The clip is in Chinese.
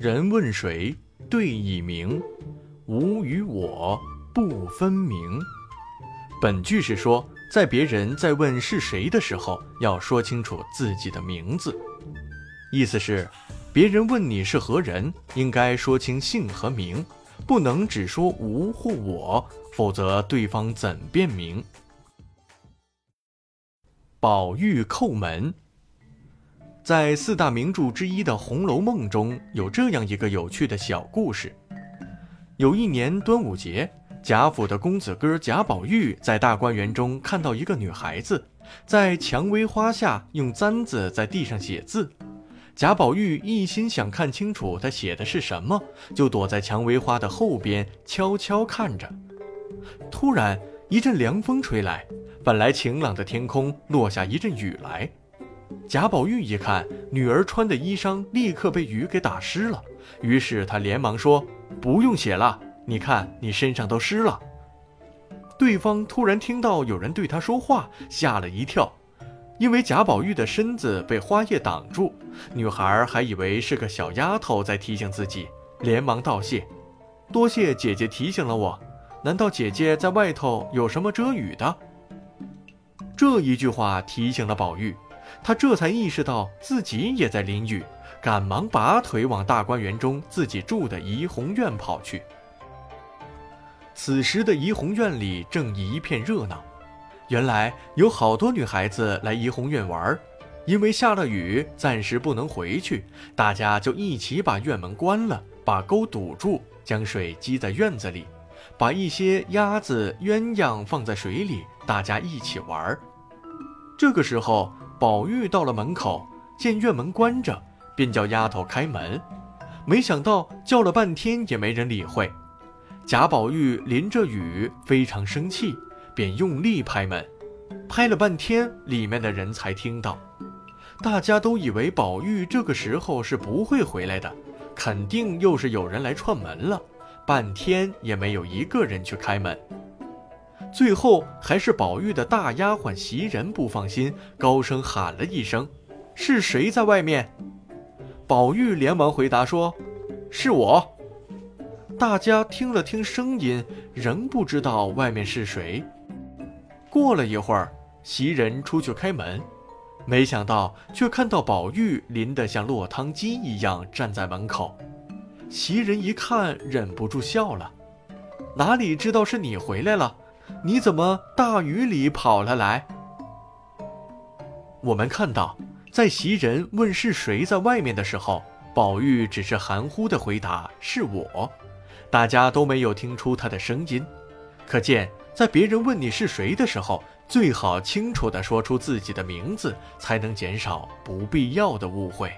人问谁，对以明，吾与我不分明。本句是说，在别人在问是谁的时候，要说清楚自己的名字。意思是，别人问你是何人，应该说清姓和名，不能只说吾或我，否则对方怎辨明？宝玉叩门。在四大名著之一的《红楼梦》中有这样一个有趣的小故事：有一年端午节，贾府的公子哥贾宝玉在大观园中看到一个女孩子在蔷薇花下用簪子在地上写字。贾宝玉一心想看清楚她写的是什么，就躲在蔷薇花的后边悄悄看着。突然一阵凉风吹来，本来晴朗的天空落下一阵雨来。贾宝玉一看，女儿穿的衣裳立刻被雨给打湿了，于是他连忙说：“不用写了，你看你身上都湿了。”对方突然听到有人对他说话，吓了一跳，因为贾宝玉的身子被花叶挡住，女孩还以为是个小丫头在提醒自己，连忙道谢：“多谢姐姐提醒了我，难道姐姐在外头有什么遮雨的？”这一句话提醒了宝玉。他这才意识到自己也在淋雨，赶忙拔腿往大观园中自己住的怡红院跑去。此时的怡红院里正一片热闹，原来有好多女孩子来怡红院玩，因为下了雨，暂时不能回去，大家就一起把院门关了，把沟堵住，将水积在院子里，把一些鸭子、鸳鸯放在水里，大家一起玩。这个时候。宝玉到了门口，见院门关着，便叫丫头开门。没想到叫了半天也没人理会。贾宝玉淋着雨，非常生气，便用力拍门。拍了半天，里面的人才听到。大家都以为宝玉这个时候是不会回来的，肯定又是有人来串门了。半天也没有一个人去开门。最后还是宝玉的大丫鬟袭人不放心，高声喊了一声：“是谁在外面？”宝玉连忙回答说：“是我。”大家听了听声音，仍不知道外面是谁。过了一会儿，袭人出去开门，没想到却看到宝玉淋得像落汤鸡一样站在门口。袭人一看，忍不住笑了：“哪里知道是你回来了？”你怎么大雨里跑了来？我们看到，在袭人问是谁在外面的时候，宝玉只是含糊的回答是我，大家都没有听出他的声音。可见，在别人问你是谁的时候，最好清楚的说出自己的名字，才能减少不必要的误会。